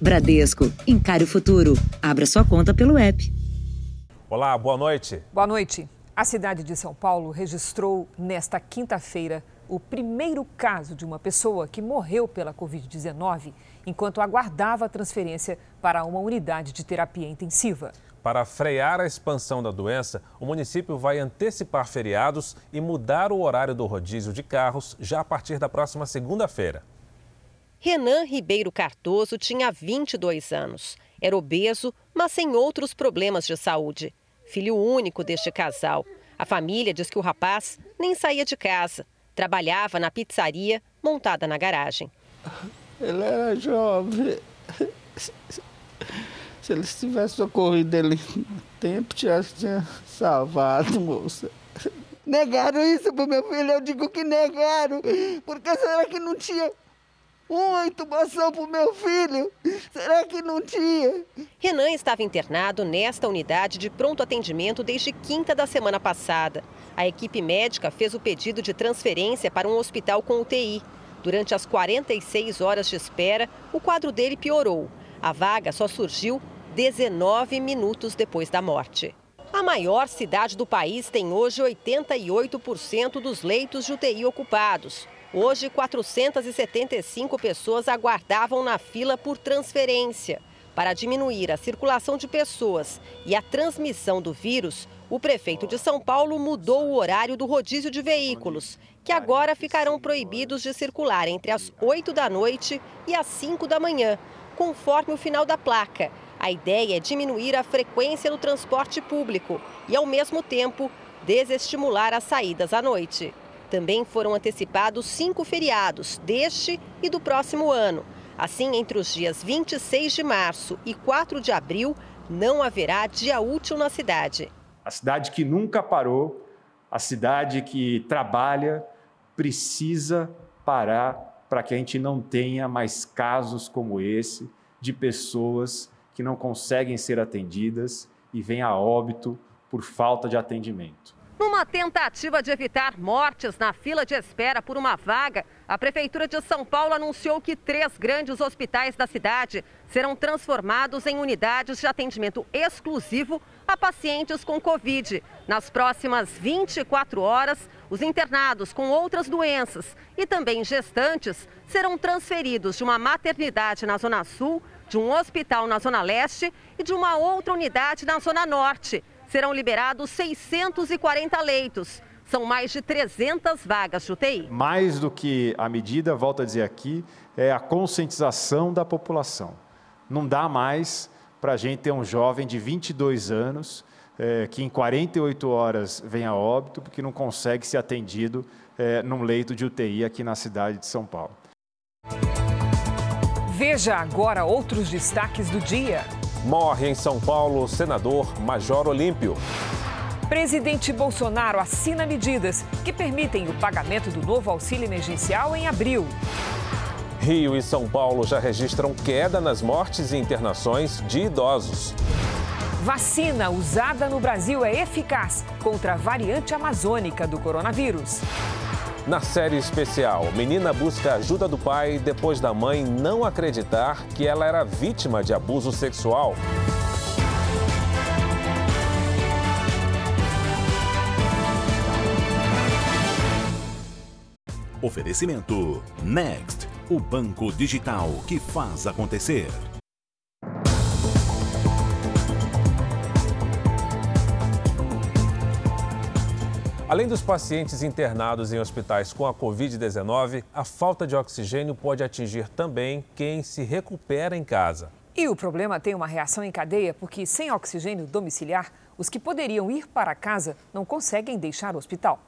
Bradesco, encare o futuro. Abra sua conta pelo app. Olá, boa noite. Boa noite. A cidade de São Paulo registrou nesta quinta-feira o primeiro caso de uma pessoa que morreu pela Covid-19 enquanto aguardava a transferência para uma unidade de terapia intensiva. Para frear a expansão da doença, o município vai antecipar feriados e mudar o horário do rodízio de carros já a partir da próxima segunda-feira. Renan Ribeiro Cardoso tinha 22 anos. Era obeso, mas sem outros problemas de saúde. Filho único deste casal. A família diz que o rapaz nem saía de casa. Trabalhava na pizzaria montada na garagem. Ele era jovem. Se ele tivesse socorrido ele no tempo, tinha, tinha salvado, moça. Negaram isso pro meu filho, eu digo que negaram. Porque será que não tinha uma intubação para o meu filho? Será que não tinha? Renan estava internado nesta unidade de pronto atendimento desde quinta da semana passada. A equipe médica fez o pedido de transferência para um hospital com UTI. Durante as 46 horas de espera, o quadro dele piorou. A vaga só surgiu 19 minutos depois da morte. A maior cidade do país tem hoje 88% dos leitos de UTI ocupados. Hoje, 475 pessoas aguardavam na fila por transferência. Para diminuir a circulação de pessoas e a transmissão do vírus, o prefeito de São Paulo mudou o horário do rodízio de veículos, que agora ficarão proibidos de circular entre as 8 da noite e as 5 da manhã, conforme o final da placa. A ideia é diminuir a frequência do transporte público e, ao mesmo tempo, desestimular as saídas à noite. Também foram antecipados cinco feriados deste e do próximo ano. Assim, entre os dias 26 de março e 4 de abril, não haverá dia útil na cidade. A cidade que nunca parou, a cidade que trabalha, precisa parar para que a gente não tenha mais casos como esse de pessoas que não conseguem ser atendidas e vêm a óbito por falta de atendimento. Numa tentativa de evitar mortes na fila de espera por uma vaga, a Prefeitura de São Paulo anunciou que três grandes hospitais da cidade serão transformados em unidades de atendimento exclusivo a pacientes com Covid. Nas próximas 24 horas, os internados com outras doenças e também gestantes serão transferidos de uma maternidade na Zona Sul, de um hospital na Zona Leste e de uma outra unidade na Zona Norte serão liberados 640 leitos. São mais de 300 vagas de UTI. Mais do que a medida, volto a dizer aqui, é a conscientização da população. Não dá mais para a gente ter um jovem de 22 anos é, que em 48 horas vem a óbito porque não consegue ser atendido é, num leito de UTI aqui na cidade de São Paulo. Veja agora outros destaques do dia. Morre em São Paulo o senador Major Olímpio. Presidente Bolsonaro assina medidas que permitem o pagamento do novo auxílio emergencial em abril. Rio e São Paulo já registram queda nas mortes e internações de idosos. Vacina usada no Brasil é eficaz contra a variante amazônica do coronavírus. Na série especial, menina busca ajuda do pai depois da mãe não acreditar que ela era vítima de abuso sexual. Oferecimento Next, o banco digital que faz acontecer. Além dos pacientes internados em hospitais com a Covid-19, a falta de oxigênio pode atingir também quem se recupera em casa. E o problema tem uma reação em cadeia porque, sem oxigênio domiciliar, os que poderiam ir para casa não conseguem deixar o hospital.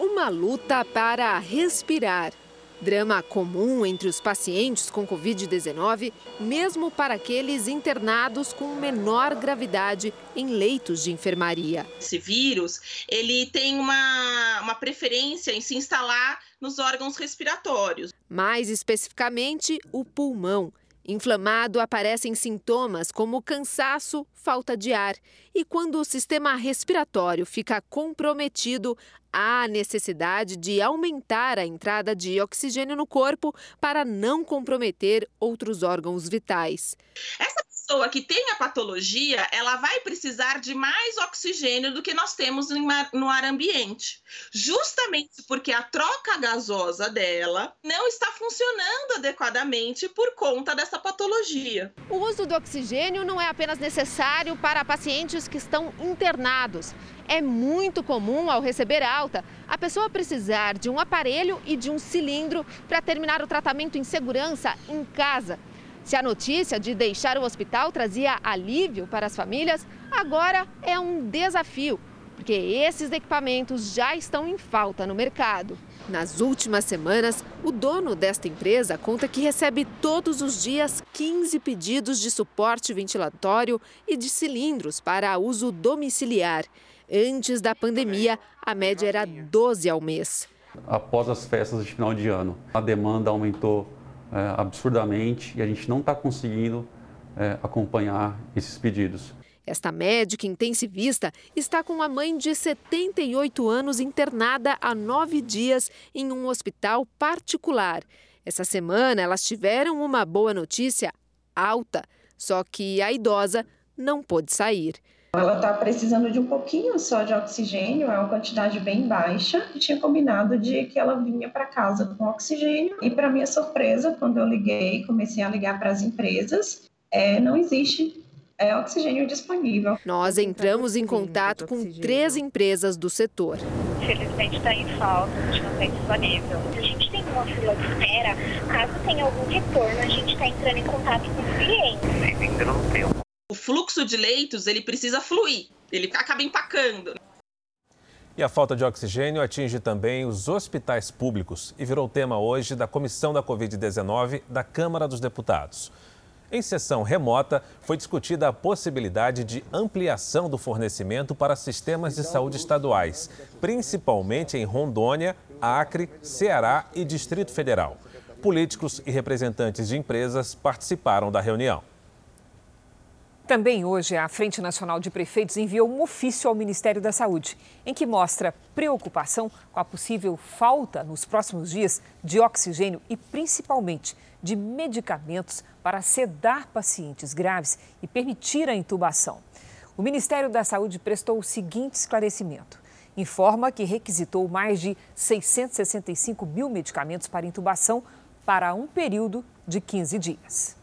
Uma luta para respirar. Drama comum entre os pacientes com Covid-19, mesmo para aqueles internados com menor gravidade em leitos de enfermaria. Esse vírus, ele tem uma, uma preferência em se instalar nos órgãos respiratórios. Mais especificamente, o pulmão. Inflamado, aparecem sintomas como cansaço, falta de ar. E quando o sistema respiratório fica comprometido, há necessidade de aumentar a entrada de oxigênio no corpo para não comprometer outros órgãos vitais. Essa pessoa que tem a patologia, ela vai precisar de mais oxigênio do que nós temos no ar ambiente. Justamente porque a troca gasosa dela não está funcionando adequadamente por conta dessa patologia. O uso do oxigênio não é apenas necessário para pacientes que estão internados. É muito comum, ao receber alta, a pessoa precisar de um aparelho e de um cilindro para terminar o tratamento em segurança em casa. Se a notícia de deixar o hospital trazia alívio para as famílias, agora é um desafio, porque esses equipamentos já estão em falta no mercado. Nas últimas semanas, o dono desta empresa conta que recebe todos os dias 15 pedidos de suporte ventilatório e de cilindros para uso domiciliar. Antes da pandemia, a média era 12 ao mês. Após as festas de final de ano, a demanda aumentou é, absurdamente e a gente não está conseguindo é, acompanhar esses pedidos. Esta médica intensivista está com a mãe de 78 anos internada há nove dias em um hospital particular. Essa semana elas tiveram uma boa notícia alta, só que a idosa não pôde sair. Ela está precisando de um pouquinho só de oxigênio, é uma quantidade bem baixa. E tinha combinado de que ela vinha para casa com oxigênio. E, para minha surpresa, quando eu liguei, comecei a ligar para as empresas, é, não existe é, oxigênio disponível. Nós entramos em contato com três empresas do setor. Infelizmente está em falta, a gente não tem disponível. A gente tem uma fila de espera, caso tenha algum retorno, a gente está entrando em contato com os clientes. Ainda não tem o fluxo de leitos ele precisa fluir, ele acaba empacando. E a falta de oxigênio atinge também os hospitais públicos e virou tema hoje da Comissão da Covid-19 da Câmara dos Deputados. Em sessão remota, foi discutida a possibilidade de ampliação do fornecimento para sistemas de saúde estaduais, principalmente em Rondônia, Acre, Ceará e Distrito Federal. Políticos e representantes de empresas participaram da reunião. Também hoje, a Frente Nacional de Prefeitos enviou um ofício ao Ministério da Saúde, em que mostra preocupação com a possível falta nos próximos dias de oxigênio e, principalmente, de medicamentos para sedar pacientes graves e permitir a intubação. O Ministério da Saúde prestou o seguinte esclarecimento. Informa que requisitou mais de 665 mil medicamentos para intubação para um período de 15 dias.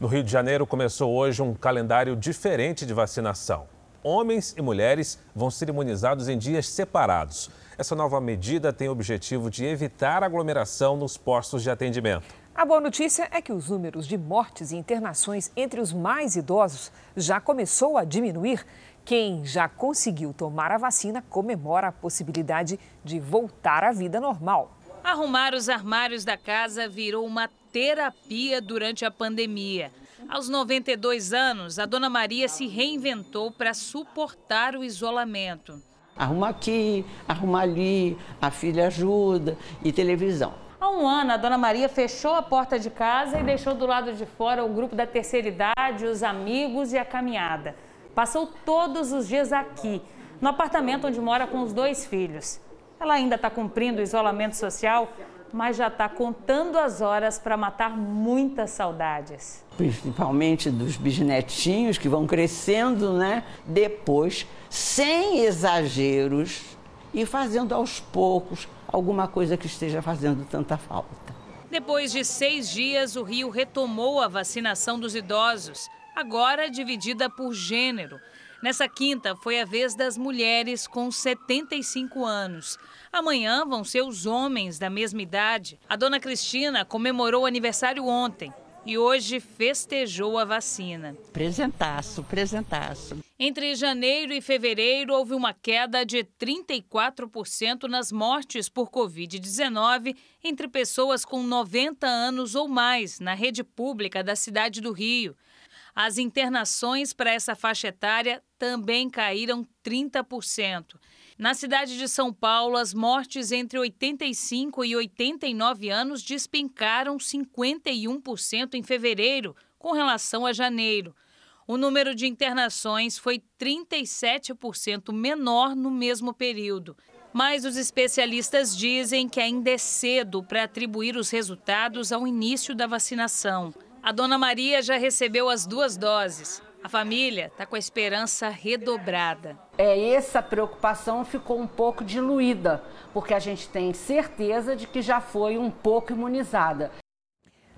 No Rio de Janeiro começou hoje um calendário diferente de vacinação. Homens e mulheres vão ser imunizados em dias separados. Essa nova medida tem o objetivo de evitar aglomeração nos postos de atendimento. A boa notícia é que os números de mortes e internações entre os mais idosos já começou a diminuir. Quem já conseguiu tomar a vacina comemora a possibilidade de voltar à vida normal. Arrumar os armários da casa virou uma terapia durante a pandemia. Aos 92 anos, a dona Maria se reinventou para suportar o isolamento. Arruma aqui, arruma ali, a filha ajuda e televisão. Há um ano, a dona Maria fechou a porta de casa e deixou do lado de fora o grupo da terceira idade, os amigos e a caminhada. Passou todos os dias aqui, no apartamento onde mora com os dois filhos. Ela ainda está cumprindo o isolamento social, mas já está contando as horas para matar muitas saudades. Principalmente dos bisnetinhos que vão crescendo, né? Depois, sem exageros e fazendo aos poucos alguma coisa que esteja fazendo tanta falta. Depois de seis dias, o Rio retomou a vacinação dos idosos, agora dividida por gênero. Nessa quinta foi a vez das mulheres com 75 anos. Amanhã vão ser os homens da mesma idade. A dona Cristina comemorou o aniversário ontem e hoje festejou a vacina. Presentaço, presentaço. Entre janeiro e fevereiro, houve uma queda de 34% nas mortes por Covid-19 entre pessoas com 90 anos ou mais na rede pública da cidade do Rio. As internações para essa faixa etária também caíram 30%. Na cidade de São Paulo, as mortes entre 85 e 89 anos despencaram 51% em fevereiro, com relação a janeiro. O número de internações foi 37% menor no mesmo período. Mas os especialistas dizem que ainda é cedo para atribuir os resultados ao início da vacinação. A dona Maria já recebeu as duas doses. A família está com a esperança redobrada. É, essa preocupação ficou um pouco diluída, porque a gente tem certeza de que já foi um pouco imunizada.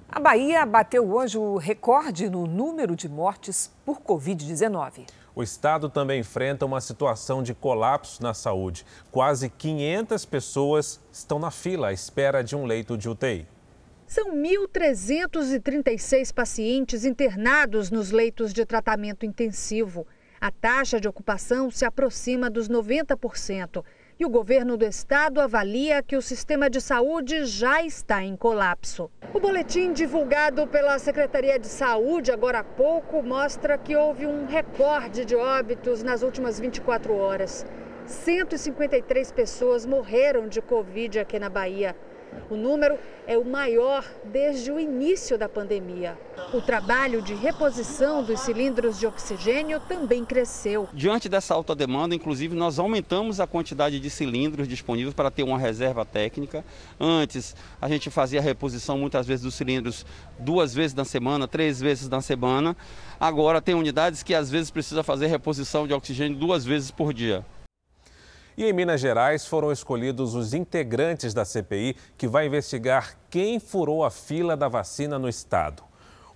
A Bahia bateu hoje o recorde no número de mortes por Covid-19. O estado também enfrenta uma situação de colapso na saúde. Quase 500 pessoas estão na fila à espera de um leito de UTI. São 1.336 pacientes internados nos leitos de tratamento intensivo. A taxa de ocupação se aproxima dos 90%. E o governo do estado avalia que o sistema de saúde já está em colapso. O boletim divulgado pela Secretaria de Saúde agora há pouco mostra que houve um recorde de óbitos nas últimas 24 horas. 153 pessoas morreram de Covid aqui na Bahia. O número é o maior desde o início da pandemia. O trabalho de reposição dos cilindros de oxigênio também cresceu. Diante dessa alta demanda, inclusive, nós aumentamos a quantidade de cilindros disponíveis para ter uma reserva técnica. Antes, a gente fazia a reposição muitas vezes dos cilindros duas vezes na semana, três vezes na semana. Agora, tem unidades que às vezes precisa fazer reposição de oxigênio duas vezes por dia. E em Minas Gerais foram escolhidos os integrantes da CPI que vai investigar quem furou a fila da vacina no estado.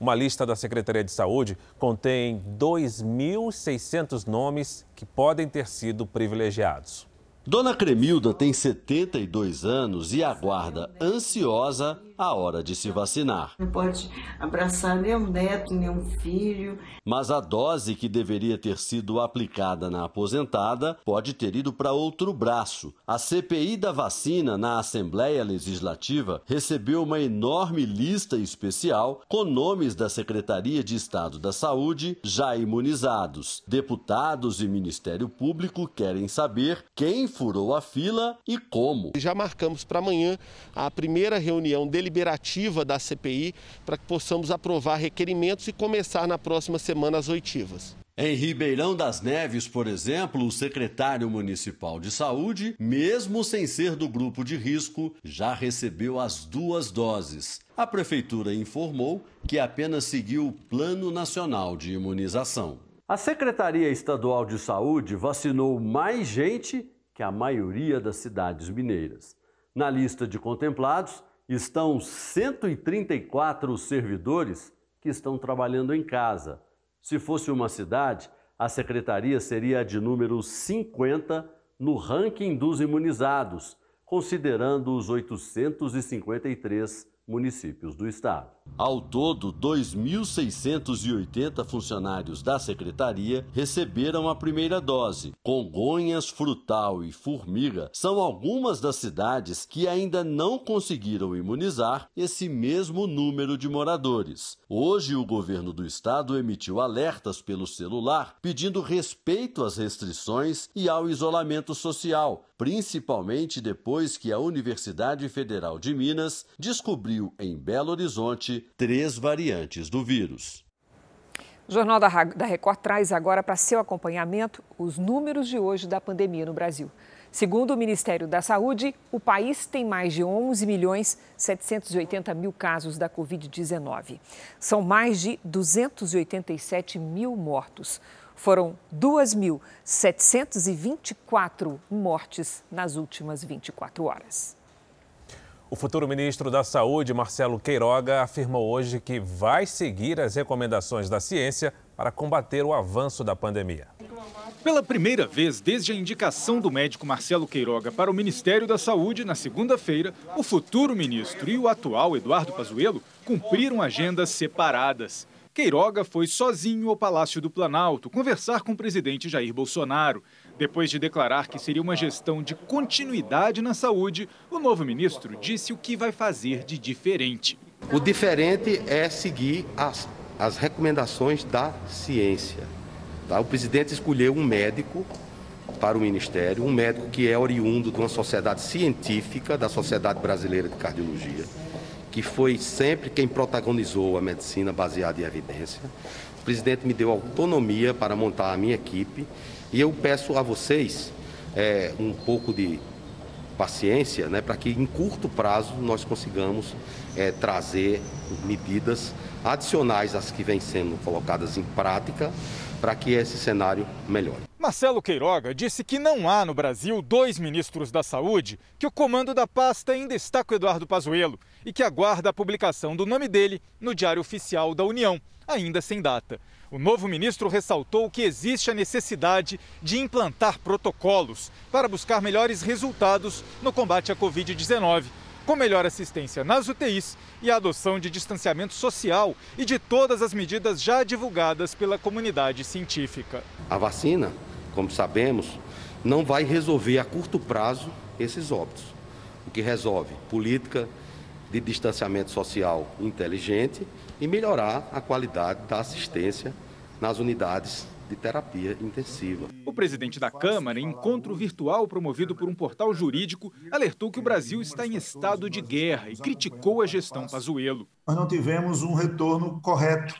Uma lista da Secretaria de Saúde contém 2.600 nomes que podem ter sido privilegiados. Dona Cremilda tem 72 anos e aguarda ansiosa a hora de se vacinar. Não pode abraçar nem um neto, nem um filho. Mas a dose que deveria ter sido aplicada na aposentada pode ter ido para outro braço. A CPI da vacina na Assembleia Legislativa recebeu uma enorme lista especial com nomes da Secretaria de Estado da Saúde já imunizados. Deputados e Ministério Público querem saber quem furou a fila e como. Já marcamos para amanhã a primeira reunião deliberativa da CPI para que possamos aprovar requerimentos e começar na próxima semana as oitivas. Em Ribeirão das Neves, por exemplo, o secretário municipal de saúde, mesmo sem ser do grupo de risco, já recebeu as duas doses. A prefeitura informou que apenas seguiu o Plano Nacional de Imunização. A Secretaria Estadual de Saúde vacinou mais gente que a maioria das cidades mineiras. Na lista de contemplados estão 134 servidores que estão trabalhando em casa. Se fosse uma cidade, a secretaria seria a de número 50 no ranking dos imunizados, considerando os 853 municípios do estado. Ao todo, 2.680 funcionários da secretaria receberam a primeira dose. Congonhas, Frutal e Formiga são algumas das cidades que ainda não conseguiram imunizar esse mesmo número de moradores. Hoje, o governo do estado emitiu alertas pelo celular pedindo respeito às restrições e ao isolamento social, principalmente depois que a Universidade Federal de Minas descobriu em Belo Horizonte três variantes do vírus. O Jornal da Record traz agora para seu acompanhamento os números de hoje da pandemia no Brasil. Segundo o Ministério da Saúde, o país tem mais de 11 milhões 780 mil casos da Covid-19. São mais de 287 mil mortos. Foram 2.724 mortes nas últimas 24 horas. O futuro ministro da Saúde, Marcelo Queiroga, afirmou hoje que vai seguir as recomendações da ciência para combater o avanço da pandemia. Pela primeira vez desde a indicação do médico Marcelo Queiroga para o Ministério da Saúde na segunda-feira, o futuro ministro e o atual Eduardo Pazuello cumpriram agendas separadas. Queiroga foi sozinho ao Palácio do Planalto conversar com o presidente Jair Bolsonaro. Depois de declarar que seria uma gestão de continuidade na saúde, o novo ministro disse o que vai fazer de diferente. O diferente é seguir as, as recomendações da ciência. Tá? O presidente escolheu um médico para o Ministério, um médico que é oriundo de uma sociedade científica, da Sociedade Brasileira de Cardiologia, que foi sempre quem protagonizou a medicina baseada em evidência. O presidente me deu autonomia para montar a minha equipe e eu peço a vocês é, um pouco de paciência, né, para que em curto prazo nós consigamos é, trazer medidas adicionais às que vêm sendo colocadas em prática para que esse cenário melhore. Marcelo Queiroga disse que não há no Brasil dois ministros da Saúde, que o comando da pasta ainda está com Eduardo Pazuello e que aguarda a publicação do nome dele no Diário Oficial da União, ainda sem data. O novo ministro ressaltou que existe a necessidade de implantar protocolos para buscar melhores resultados no combate à Covid-19, com melhor assistência nas UTIs e a adoção de distanciamento social e de todas as medidas já divulgadas pela comunidade científica. A vacina, como sabemos, não vai resolver a curto prazo esses óbitos. O que resolve política de distanciamento social inteligente e melhorar a qualidade da assistência nas unidades de terapia intensiva. O presidente da Câmara, em encontro virtual promovido por um portal jurídico, alertou que o Brasil está em estado de guerra e criticou a gestão Pazuello. Nós não tivemos um retorno correto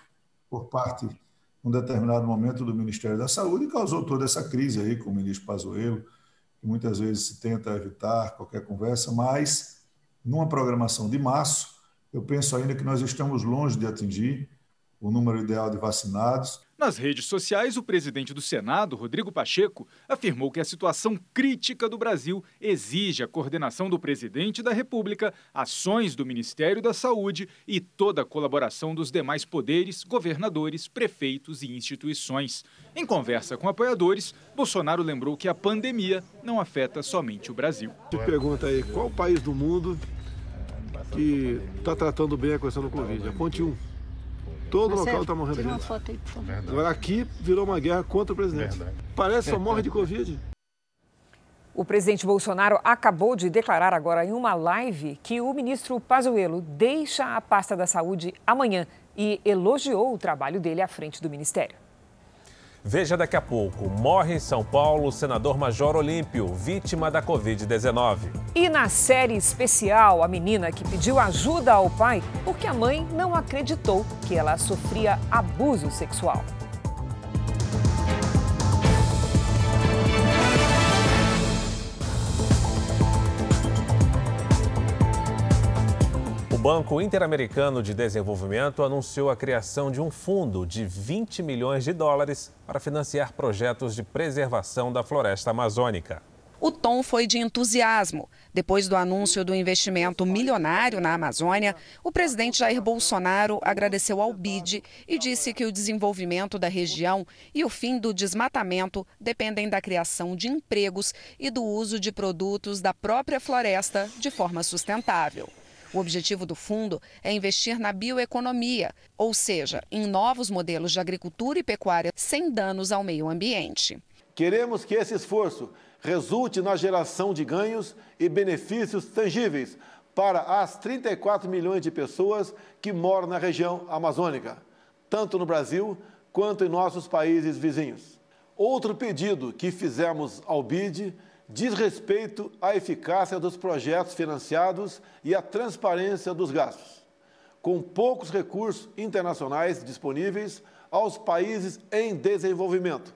por parte, em um determinado momento, do Ministério da Saúde e causou toda essa crise aí com o ministro Pazuello, que muitas vezes se tenta evitar qualquer conversa, mas numa programação de março, eu penso ainda que nós estamos longe de atingir o número ideal de vacinados. Nas redes sociais, o presidente do Senado, Rodrigo Pacheco, afirmou que a situação crítica do Brasil exige a coordenação do presidente da República, ações do Ministério da Saúde e toda a colaboração dos demais poderes, governadores, prefeitos e instituições. Em conversa com apoiadores, Bolsonaro lembrou que a pandemia não afeta somente o Brasil. Te pergunta aí, qual país do mundo que está tratando bem a questão do Covid? Aponte um. Todo Marcelo, local está morrendo tira uma foto aí, por favor. Agora aqui virou uma guerra contra o presidente. Verdade. Parece só morre de Covid. O presidente Bolsonaro acabou de declarar agora em uma live que o ministro Pazuello deixa a pasta da saúde amanhã e elogiou o trabalho dele à frente do ministério. Veja daqui a pouco. Morre em São Paulo o senador Major Olímpio, vítima da Covid-19. E na série especial, a menina que pediu ajuda ao pai porque a mãe não acreditou que ela sofria abuso sexual. Banco Interamericano de Desenvolvimento anunciou a criação de um fundo de 20 milhões de dólares para financiar projetos de preservação da floresta amazônica. O tom foi de entusiasmo. Depois do anúncio do investimento milionário na Amazônia, o presidente Jair Bolsonaro agradeceu ao BID e disse que o desenvolvimento da região e o fim do desmatamento dependem da criação de empregos e do uso de produtos da própria floresta de forma sustentável. O objetivo do fundo é investir na bioeconomia, ou seja, em novos modelos de agricultura e pecuária sem danos ao meio ambiente. Queremos que esse esforço resulte na geração de ganhos e benefícios tangíveis para as 34 milhões de pessoas que moram na região amazônica, tanto no Brasil quanto em nossos países vizinhos. Outro pedido que fizemos ao BID diz respeito à eficácia dos projetos financiados e à transparência dos gastos. Com poucos recursos internacionais disponíveis aos países em desenvolvimento,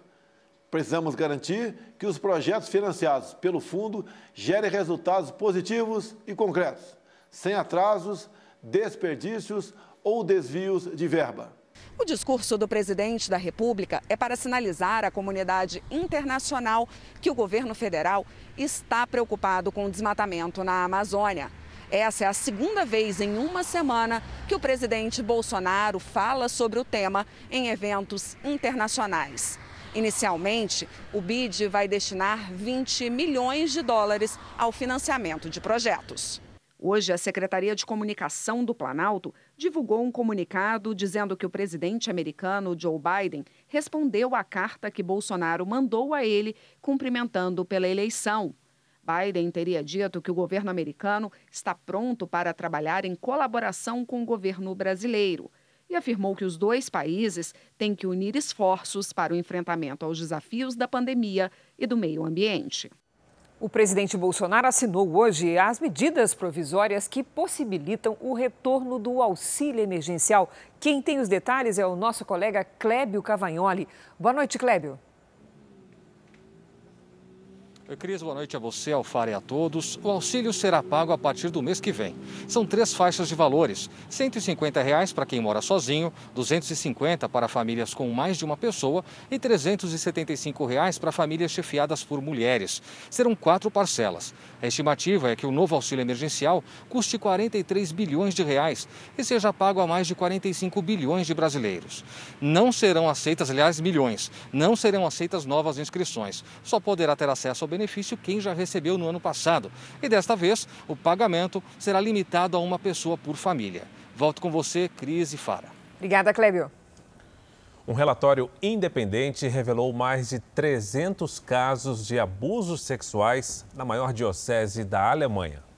precisamos garantir que os projetos financiados pelo fundo gerem resultados positivos e concretos, sem atrasos, desperdícios ou desvios de verba. O discurso do presidente da República é para sinalizar à comunidade internacional que o governo federal está preocupado com o desmatamento na Amazônia. Essa é a segunda vez em uma semana que o presidente Bolsonaro fala sobre o tema em eventos internacionais. Inicialmente, o BID vai destinar 20 milhões de dólares ao financiamento de projetos. Hoje, a Secretaria de Comunicação do Planalto divulgou um comunicado dizendo que o presidente americano Joe Biden respondeu à carta que Bolsonaro mandou a ele cumprimentando pela eleição. Biden teria dito que o governo americano está pronto para trabalhar em colaboração com o governo brasileiro e afirmou que os dois países têm que unir esforços para o enfrentamento aos desafios da pandemia e do meio ambiente. O presidente Bolsonaro assinou hoje as medidas provisórias que possibilitam o retorno do auxílio emergencial. Quem tem os detalhes é o nosso colega Clébio Cavagnoli. Boa noite, Clébio. Cris, boa noite a você, Alfara e a todos. O auxílio será pago a partir do mês que vem. São três faixas de valores: 150 reais para quem mora sozinho, R$ 250 para famílias com mais de uma pessoa e 375 reais para famílias chefiadas por mulheres. Serão quatro parcelas. A estimativa é que o novo auxílio emergencial custe 43 bilhões de reais e seja pago a mais de 45 bilhões de brasileiros. Não serão aceitas, aliás, milhões, não serão aceitas novas inscrições. Só poderá ter acesso ao benefício benefício quem já recebeu no ano passado. E desta vez, o pagamento será limitado a uma pessoa por família. Volto com você, Cris e Fara. Obrigada, Clébio. Um relatório independente revelou mais de 300 casos de abusos sexuais na maior diocese da Alemanha.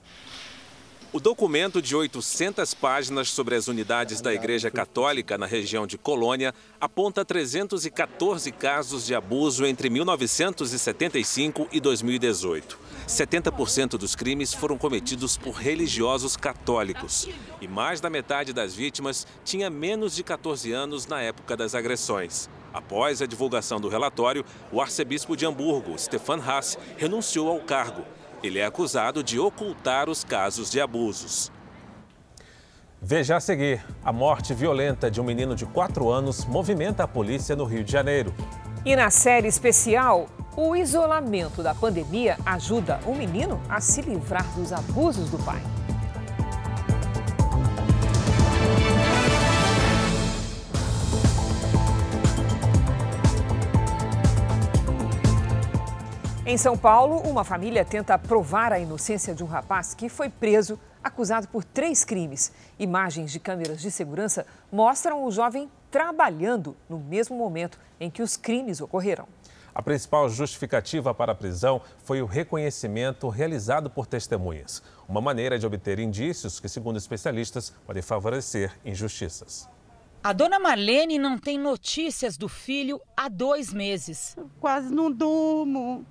O documento de 800 páginas sobre as unidades da Igreja Católica na região de Colônia aponta 314 casos de abuso entre 1975 e 2018. 70% dos crimes foram cometidos por religiosos católicos. E mais da metade das vítimas tinha menos de 14 anos na época das agressões. Após a divulgação do relatório, o arcebispo de Hamburgo, Stefan Haas, renunciou ao cargo ele é acusado de ocultar os casos de abusos. Veja a seguir: a morte violenta de um menino de 4 anos movimenta a polícia no Rio de Janeiro. E na série especial, o isolamento da pandemia ajuda o menino a se livrar dos abusos do pai. Em São Paulo, uma família tenta provar a inocência de um rapaz que foi preso acusado por três crimes. Imagens de câmeras de segurança mostram o jovem trabalhando no mesmo momento em que os crimes ocorreram. A principal justificativa para a prisão foi o reconhecimento realizado por testemunhas, uma maneira de obter indícios que, segundo especialistas, podem favorecer injustiças. A dona Marlene não tem notícias do filho há dois meses. quase não durmo,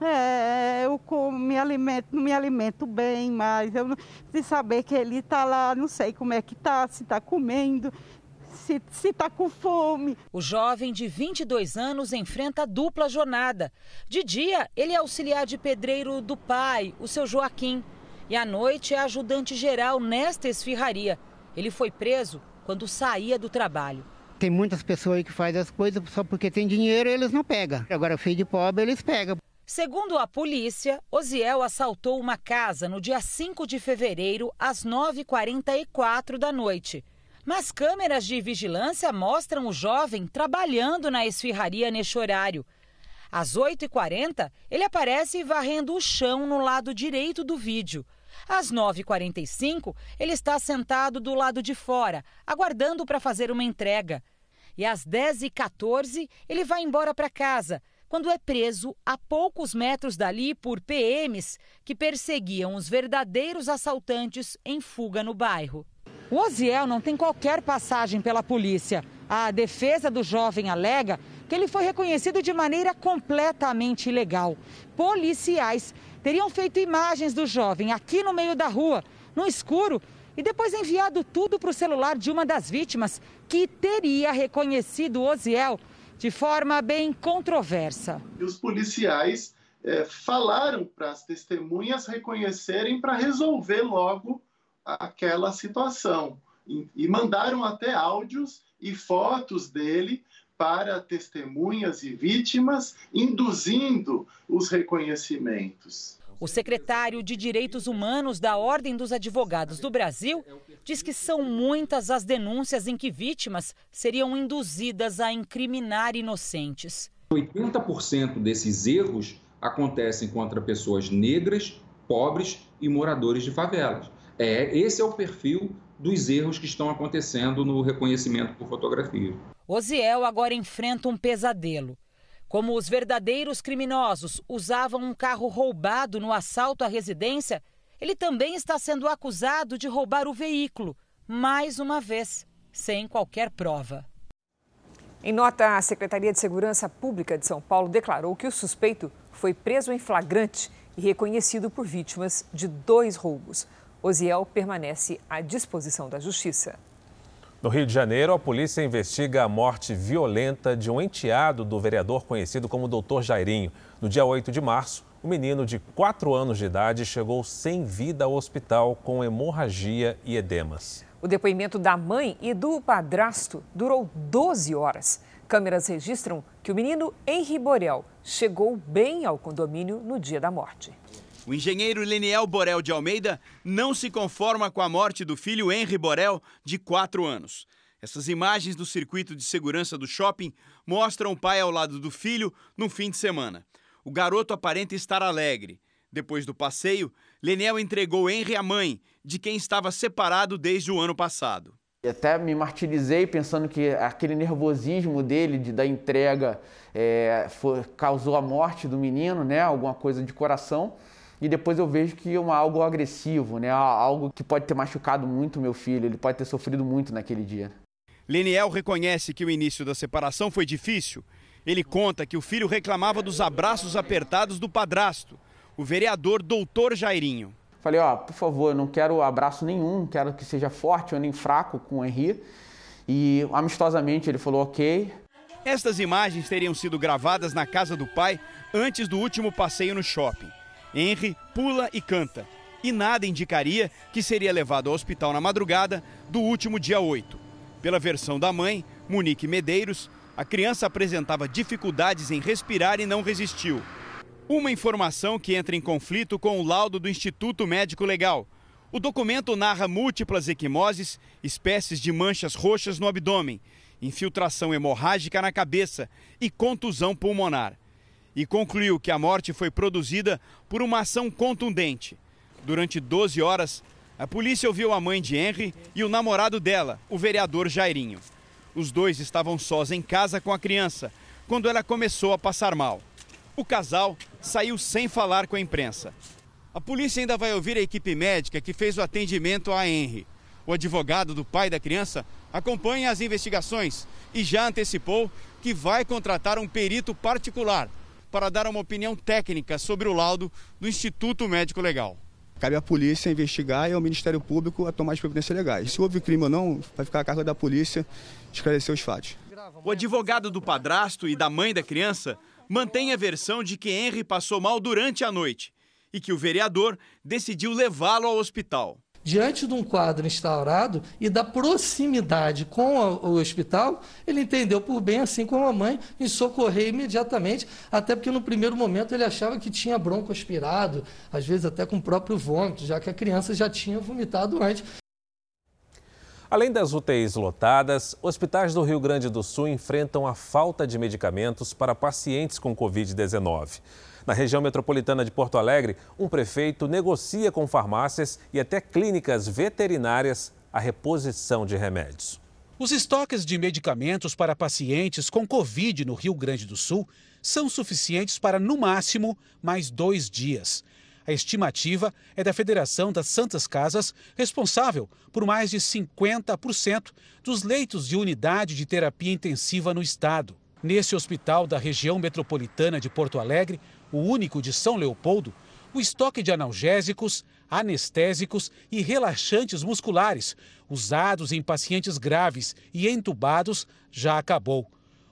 é, eu como, me alimento, não me alimento bem, mas eu de saber que ele está lá, não sei como é que está, se está comendo, se está com fome. O jovem de 22 anos enfrenta dupla jornada. De dia, ele é auxiliar de pedreiro do pai, o seu Joaquim. E à noite é ajudante geral nesta esfirraria. Ele foi preso quando saía do trabalho. Tem muitas pessoas aí que fazem as coisas só porque tem dinheiro eles não pegam. Agora, filho de pobre, eles pegam. Segundo a polícia, Osiel assaltou uma casa no dia 5 de fevereiro, às 9h44 da noite. Mas câmeras de vigilância mostram o jovem trabalhando na esfirraria neste horário. Às 8h40, ele aparece varrendo o chão no lado direito do vídeo. Às 9h45, ele está sentado do lado de fora, aguardando para fazer uma entrega. E às 10h14, ele vai embora para casa quando é preso a poucos metros dali por PMs que perseguiam os verdadeiros assaltantes em fuga no bairro. O Osiel não tem qualquer passagem pela polícia. A defesa do jovem alega que ele foi reconhecido de maneira completamente ilegal. Policiais teriam feito imagens do jovem aqui no meio da rua, no escuro, e depois enviado tudo para o celular de uma das vítimas, que teria reconhecido Osiel de forma bem controversa. E os policiais é, falaram para as testemunhas reconhecerem para resolver logo aquela situação. E, e mandaram até áudios e fotos dele para testemunhas e vítimas, induzindo os reconhecimentos. O secretário de Direitos Humanos da Ordem dos Advogados do Brasil diz que são muitas as denúncias em que vítimas seriam induzidas a incriminar inocentes. 80% desses erros acontecem contra pessoas negras, pobres e moradores de favelas. É, esse é o perfil dos erros que estão acontecendo no reconhecimento por fotografia. Osiel agora enfrenta um pesadelo. Como os verdadeiros criminosos usavam um carro roubado no assalto à residência, ele também está sendo acusado de roubar o veículo, mais uma vez. sem qualquer prova. Em nota, a Secretaria de Segurança Pública de São Paulo declarou que o suspeito foi preso em flagrante e reconhecido por vítimas de dois roubos. Osiel permanece à disposição da Justiça. No Rio de Janeiro, a polícia investiga a morte violenta de um enteado do vereador conhecido como Dr. Jairinho. No dia 8 de março, o menino de 4 anos de idade chegou sem vida ao hospital com hemorragia e edemas. O depoimento da mãe e do padrasto durou 12 horas. Câmeras registram que o menino Henri Borel chegou bem ao condomínio no dia da morte. O engenheiro Leniel Borel de Almeida não se conforma com a morte do filho Henri Borel, de 4 anos. Essas imagens do circuito de segurança do shopping mostram o pai ao lado do filho no fim de semana. O garoto aparenta estar alegre. Depois do passeio, Leniel entregou Henry à mãe, de quem estava separado desde o ano passado. Até me martirizei pensando que aquele nervosismo dele de, da entrega é, foi, causou a morte do menino, né? Alguma coisa de coração. E depois eu vejo que é algo agressivo, né? Algo que pode ter machucado muito meu filho. Ele pode ter sofrido muito naquele dia. Leniel reconhece que o início da separação foi difícil. Ele conta que o filho reclamava dos abraços apertados do padrasto o vereador Doutor Jairinho. Falei, ó, por favor, não quero abraço nenhum, quero que seja forte ou nem fraco com o Henri. E amistosamente ele falou, ok. Estas imagens teriam sido gravadas na casa do pai antes do último passeio no shopping. Henry pula e canta. E nada indicaria que seria levado ao hospital na madrugada do último dia 8. Pela versão da mãe, Monique Medeiros, a criança apresentava dificuldades em respirar e não resistiu. Uma informação que entra em conflito com o laudo do Instituto Médico Legal. O documento narra múltiplas equimoses, espécies de manchas roxas no abdômen, infiltração hemorrágica na cabeça e contusão pulmonar. E concluiu que a morte foi produzida por uma ação contundente. Durante 12 horas, a polícia ouviu a mãe de Henry e o namorado dela, o vereador Jairinho. Os dois estavam sós em casa com a criança quando ela começou a passar mal. O casal saiu sem falar com a imprensa. A polícia ainda vai ouvir a equipe médica que fez o atendimento a Henry. O advogado do pai da criança acompanha as investigações e já antecipou que vai contratar um perito particular para dar uma opinião técnica sobre o laudo do Instituto Médico Legal. Cabe à polícia investigar e ao Ministério Público a tomar as providências legais. Se houve crime ou não, vai ficar a cargo da polícia esclarecer os fatos. O advogado do padrasto e da mãe da criança mantém a versão de que Henry passou mal durante a noite e que o vereador decidiu levá-lo ao hospital. Diante de um quadro instaurado e da proximidade com o hospital, ele entendeu por bem, assim como a mãe, em socorrer imediatamente, até porque no primeiro momento ele achava que tinha bronco aspirado, às vezes até com o próprio vômito, já que a criança já tinha vomitado antes. Além das UTIs lotadas, hospitais do Rio Grande do Sul enfrentam a falta de medicamentos para pacientes com Covid-19. Na região metropolitana de Porto Alegre, um prefeito negocia com farmácias e até clínicas veterinárias a reposição de remédios. Os estoques de medicamentos para pacientes com Covid no Rio Grande do Sul são suficientes para, no máximo, mais dois dias. A estimativa é da Federação das Santas Casas, responsável por mais de 50% dos leitos de unidade de terapia intensiva no estado. Nesse hospital da região metropolitana de Porto Alegre, o único de São Leopoldo, o estoque de analgésicos, anestésicos e relaxantes musculares usados em pacientes graves e entubados já acabou.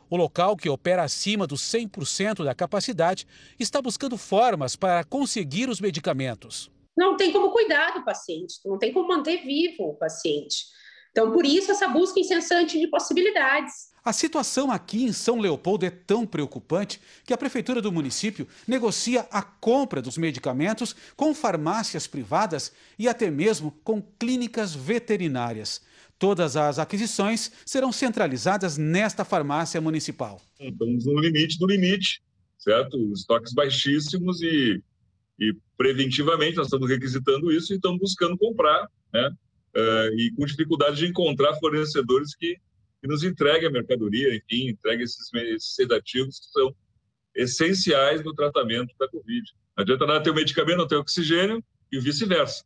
O local, que opera acima dos 100% da capacidade, está buscando formas para conseguir os medicamentos. Não tem como cuidar do paciente, não tem como manter vivo o paciente. Então, por isso, essa busca incessante de possibilidades. A situação aqui em São Leopoldo é tão preocupante que a Prefeitura do município negocia a compra dos medicamentos com farmácias privadas e até mesmo com clínicas veterinárias. Todas as aquisições serão centralizadas nesta farmácia municipal. Estamos no limite do limite, certo? Estoques baixíssimos e, e preventivamente nós estamos requisitando isso e estamos buscando comprar, né? Uh, e com dificuldade de encontrar fornecedores que, que nos entreguem a mercadoria, enfim, entreguem esses, esses sedativos que são essenciais no tratamento da Covid. Não adianta nada ter o medicamento, não ter oxigênio e vice-versa.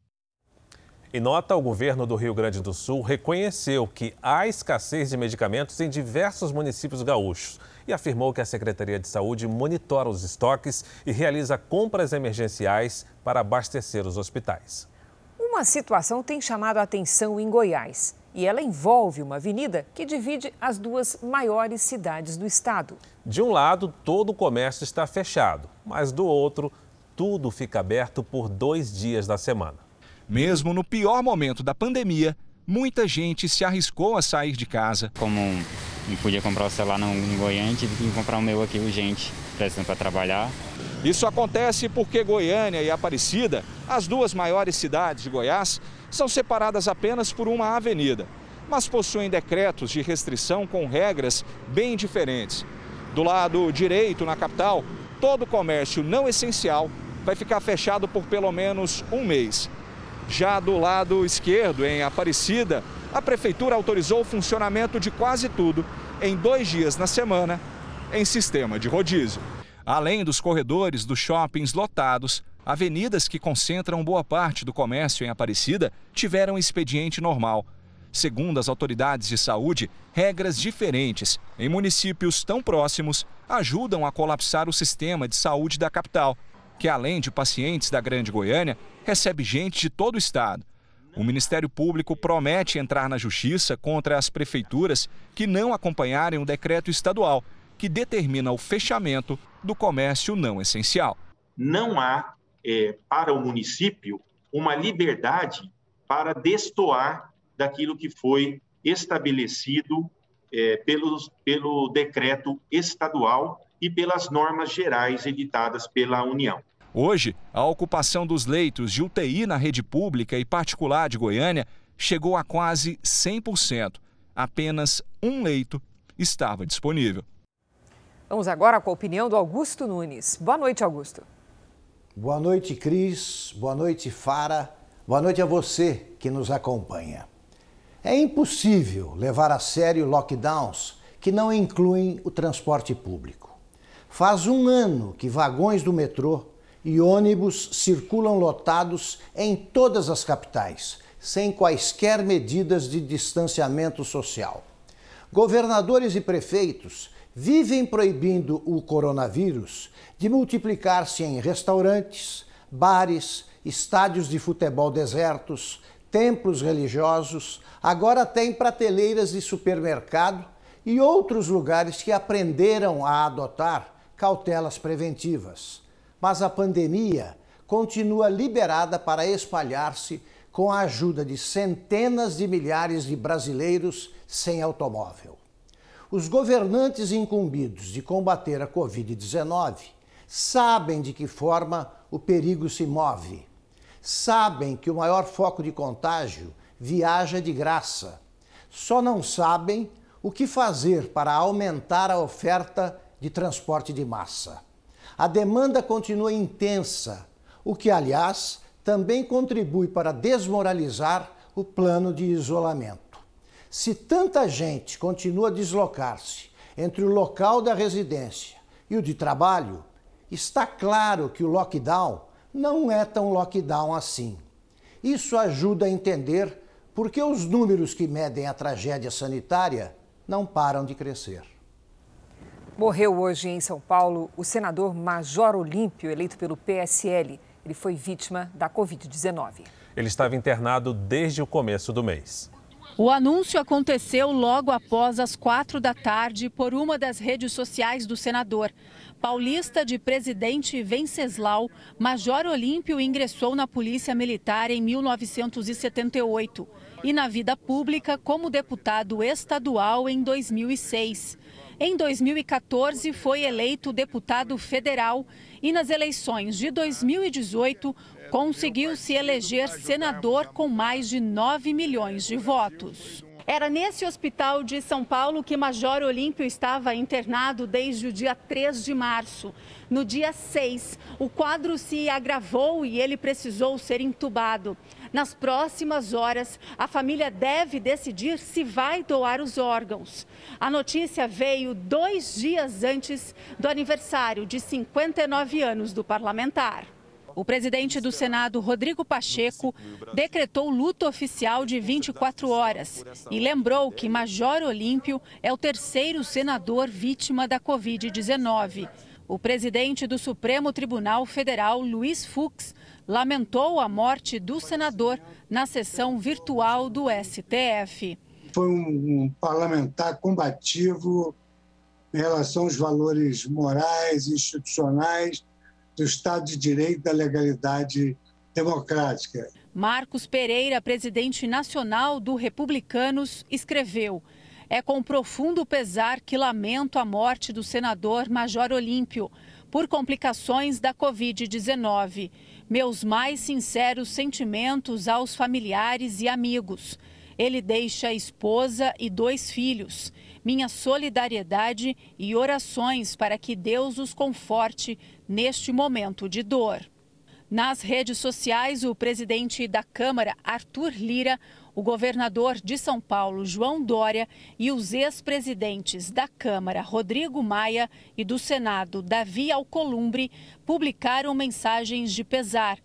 Em nota, o governo do Rio Grande do Sul reconheceu que há escassez de medicamentos em diversos municípios gaúchos e afirmou que a Secretaria de Saúde monitora os estoques e realiza compras emergenciais para abastecer os hospitais. Uma situação tem chamado a atenção em Goiás e ela envolve uma avenida que divide as duas maiores cidades do estado. De um lado, todo o comércio está fechado, mas do outro, tudo fica aberto por dois dias da semana. Mesmo no pior momento da pandemia, muita gente se arriscou a sair de casa. Como não podia comprar o celular em Goiânia, tive que comprar o meu aqui urgente, precisando para trabalhar. Isso acontece porque Goiânia e Aparecida, as duas maiores cidades de Goiás, são separadas apenas por uma avenida, mas possuem decretos de restrição com regras bem diferentes. Do lado direito, na capital, todo comércio não essencial vai ficar fechado por pelo menos um mês. Já do lado esquerdo, em Aparecida, a prefeitura autorizou o funcionamento de quase tudo em dois dias na semana em sistema de rodízio. Além dos corredores dos shoppings lotados, avenidas que concentram boa parte do comércio em Aparecida tiveram expediente normal. Segundo as autoridades de saúde, regras diferentes em municípios tão próximos ajudam a colapsar o sistema de saúde da capital que além de pacientes da Grande Goiânia, recebe gente de todo o estado. O Ministério Público promete entrar na justiça contra as prefeituras que não acompanharem o decreto estadual que determina o fechamento do comércio não essencial. Não há é, para o município uma liberdade para destoar daquilo que foi estabelecido é, pelos, pelo decreto estadual e pelas normas gerais editadas pela União. Hoje, a ocupação dos leitos de UTI na rede pública e particular de Goiânia chegou a quase 100%. Apenas um leito estava disponível. Vamos agora com a opinião do Augusto Nunes. Boa noite, Augusto. Boa noite, Cris. Boa noite, Fara. Boa noite a você que nos acompanha. É impossível levar a sério lockdowns que não incluem o transporte público. Faz um ano que vagões do metrô e ônibus circulam lotados em todas as capitais, sem quaisquer medidas de distanciamento social. Governadores e prefeitos vivem proibindo o coronavírus de multiplicar-se em restaurantes, bares, estádios de futebol desertos, templos religiosos, agora tem prateleiras de supermercado e outros lugares que aprenderam a adotar cautelas preventivas mas a pandemia continua liberada para espalhar-se com a ajuda de centenas de milhares de brasileiros sem automóvel. Os governantes incumbidos de combater a Covid-19 sabem de que forma o perigo se move. Sabem que o maior foco de contágio viaja de graça. Só não sabem o que fazer para aumentar a oferta de transporte de massa a demanda continua intensa, o que, aliás, também contribui para desmoralizar o plano de isolamento. Se tanta gente continua a deslocar-se entre o local da residência e o de trabalho, está claro que o lockdown não é tão lockdown assim. Isso ajuda a entender por que os números que medem a tragédia sanitária não param de crescer. Morreu hoje em São Paulo o senador Major Olímpio, eleito pelo PSL. Ele foi vítima da Covid-19. Ele estava internado desde o começo do mês. O anúncio aconteceu logo após as quatro da tarde por uma das redes sociais do senador. Paulista de presidente Venceslau, Major Olímpio ingressou na Polícia Militar em 1978 e na vida pública como deputado estadual em 2006. Em 2014, foi eleito deputado federal e nas eleições de 2018 conseguiu se eleger senador com mais de 9 milhões de votos. Era nesse hospital de São Paulo que Major Olímpio estava internado desde o dia 3 de março. No dia 6, o quadro se agravou e ele precisou ser entubado. Nas próximas horas, a família deve decidir se vai doar os órgãos. A notícia veio dois dias antes do aniversário de 59 anos do parlamentar. O presidente do Senado, Rodrigo Pacheco, decretou luto oficial de 24 horas e lembrou que Major Olímpio é o terceiro senador vítima da Covid-19. O presidente do Supremo Tribunal Federal, Luiz Fux, lamentou a morte do senador na sessão virtual do STF. Foi um, parlamentar combativo em relação aos valores morais, institucionais do Estado de Direito e da legalidade democrática. Marcos Pereira, presidente nacional do Republicanos, escreveu: É com profundo pesar que lamento a morte do senador Major Olímpio por complicações da Covid-19. Meus mais sinceros sentimentos aos familiares e amigos. Ele deixa esposa e dois filhos. Minha solidariedade e orações para que Deus os conforte neste momento de dor. Nas redes sociais, o presidente da Câmara, Arthur Lira, o governador de São Paulo, João Dória, e os ex-presidentes da Câmara, Rodrigo Maia, e do Senado, Davi Alcolumbre, publicaram mensagens de pesar.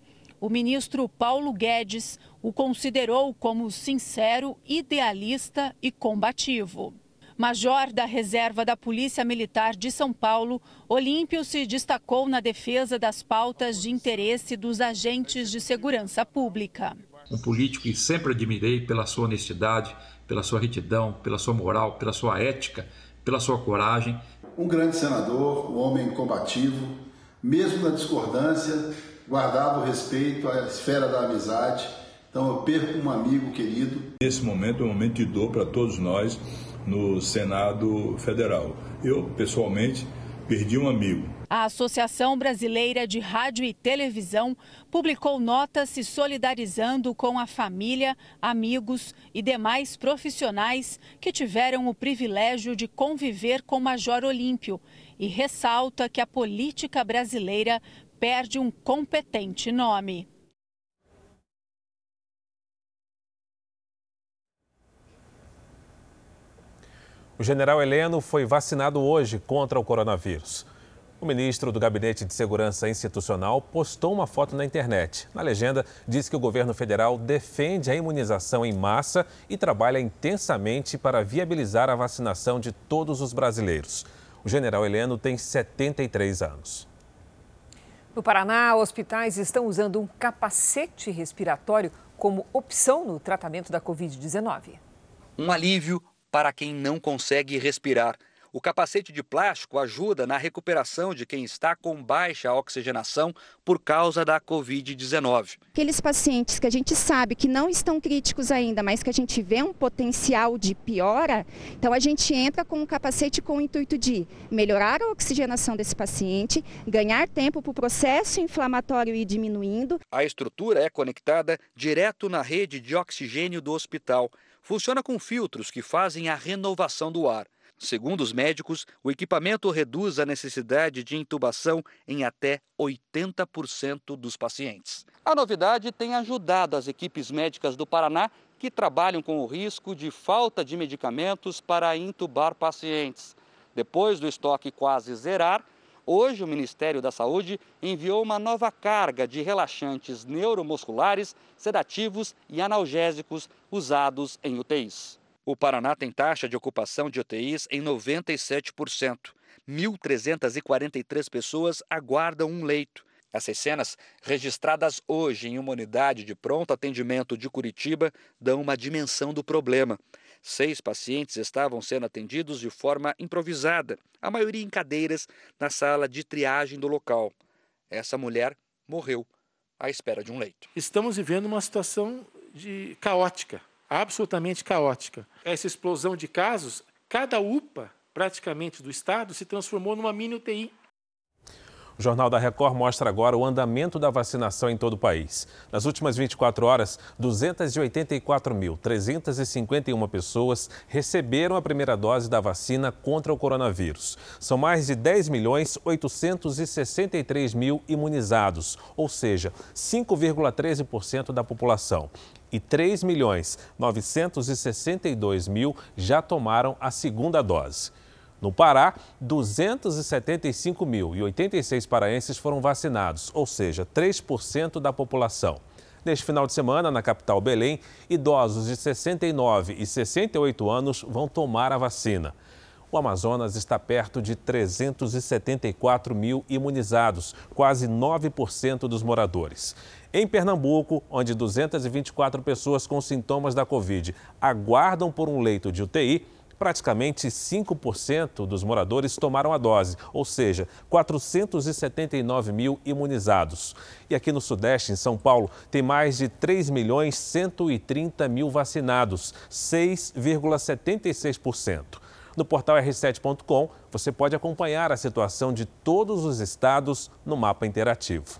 O ministro Paulo Guedes o considerou como sincero, idealista e combativo. Major da Reserva da Polícia Militar de São Paulo, Olímpio se destacou na defesa das pautas de interesse dos agentes de segurança pública. Um político que sempre admirei pela sua honestidade, pela sua retidão, pela sua moral, pela sua ética, pela sua coragem. Um grande senador, um homem combativo, mesmo na discordância, guardava o respeito à esfera da amizade então eu perco um amigo querido. Esse momento é um momento de dor para todos nós no Senado Federal. Eu, pessoalmente, perdi um amigo. A Associação Brasileira de Rádio e Televisão publicou nota se solidarizando com a família, amigos e demais profissionais que tiveram o privilégio de conviver com Major Olímpio e ressalta que a política brasileira perde um competente nome. O general Heleno foi vacinado hoje contra o coronavírus. O ministro do Gabinete de Segurança Institucional postou uma foto na internet. Na legenda, diz que o governo federal defende a imunização em massa e trabalha intensamente para viabilizar a vacinação de todos os brasileiros. O general Heleno tem 73 anos. No Paraná, hospitais estão usando um capacete respiratório como opção no tratamento da Covid-19. Um alívio para quem não consegue respirar. O capacete de plástico ajuda na recuperação de quem está com baixa oxigenação por causa da Covid-19. Aqueles pacientes que a gente sabe que não estão críticos ainda, mas que a gente vê um potencial de piora, então a gente entra com o capacete com o intuito de melhorar a oxigenação desse paciente, ganhar tempo para o processo inflamatório ir diminuindo. A estrutura é conectada direto na rede de oxigênio do hospital funciona com filtros que fazem a renovação do ar. Segundo os médicos, o equipamento reduz a necessidade de intubação em até 80% dos pacientes. A novidade tem ajudado as equipes médicas do Paraná que trabalham com o risco de falta de medicamentos para intubar pacientes. Depois do estoque quase zerar, Hoje, o Ministério da Saúde enviou uma nova carga de relaxantes neuromusculares, sedativos e analgésicos usados em UTIs. O Paraná tem taxa de ocupação de UTIs em 97%. 1.343 pessoas aguardam um leito. Essas cenas, registradas hoje em uma unidade de pronto atendimento de Curitiba, dão uma dimensão do problema. Seis pacientes estavam sendo atendidos de forma improvisada, a maioria em cadeiras, na sala de triagem do local. Essa mulher morreu à espera de um leito. Estamos vivendo uma situação de caótica, absolutamente caótica. Essa explosão de casos, cada UPA praticamente do estado se transformou numa mini UTI o Jornal da Record mostra agora o andamento da vacinação em todo o país. Nas últimas 24 horas, 284.351 pessoas receberam a primeira dose da vacina contra o coronavírus. São mais de 10 milhões 863 mil imunizados, ou seja, 5,13% da população. E 3 milhões 962 mil já tomaram a segunda dose. No Pará, 275.086 paraenses foram vacinados, ou seja, 3% da população. Neste final de semana, na capital Belém, idosos de 69 e 68 anos vão tomar a vacina. O Amazonas está perto de 374 mil imunizados, quase 9% dos moradores. Em Pernambuco, onde 224 pessoas com sintomas da Covid aguardam por um leito de UTI, praticamente 5% dos moradores tomaram a dose, ou seja, 479 mil imunizados. E aqui no Sudeste, em São Paulo, tem mais de 3 milhões 130 mil vacinados, 6,76%. No portal r7.com, você pode acompanhar a situação de todos os estados no mapa interativo.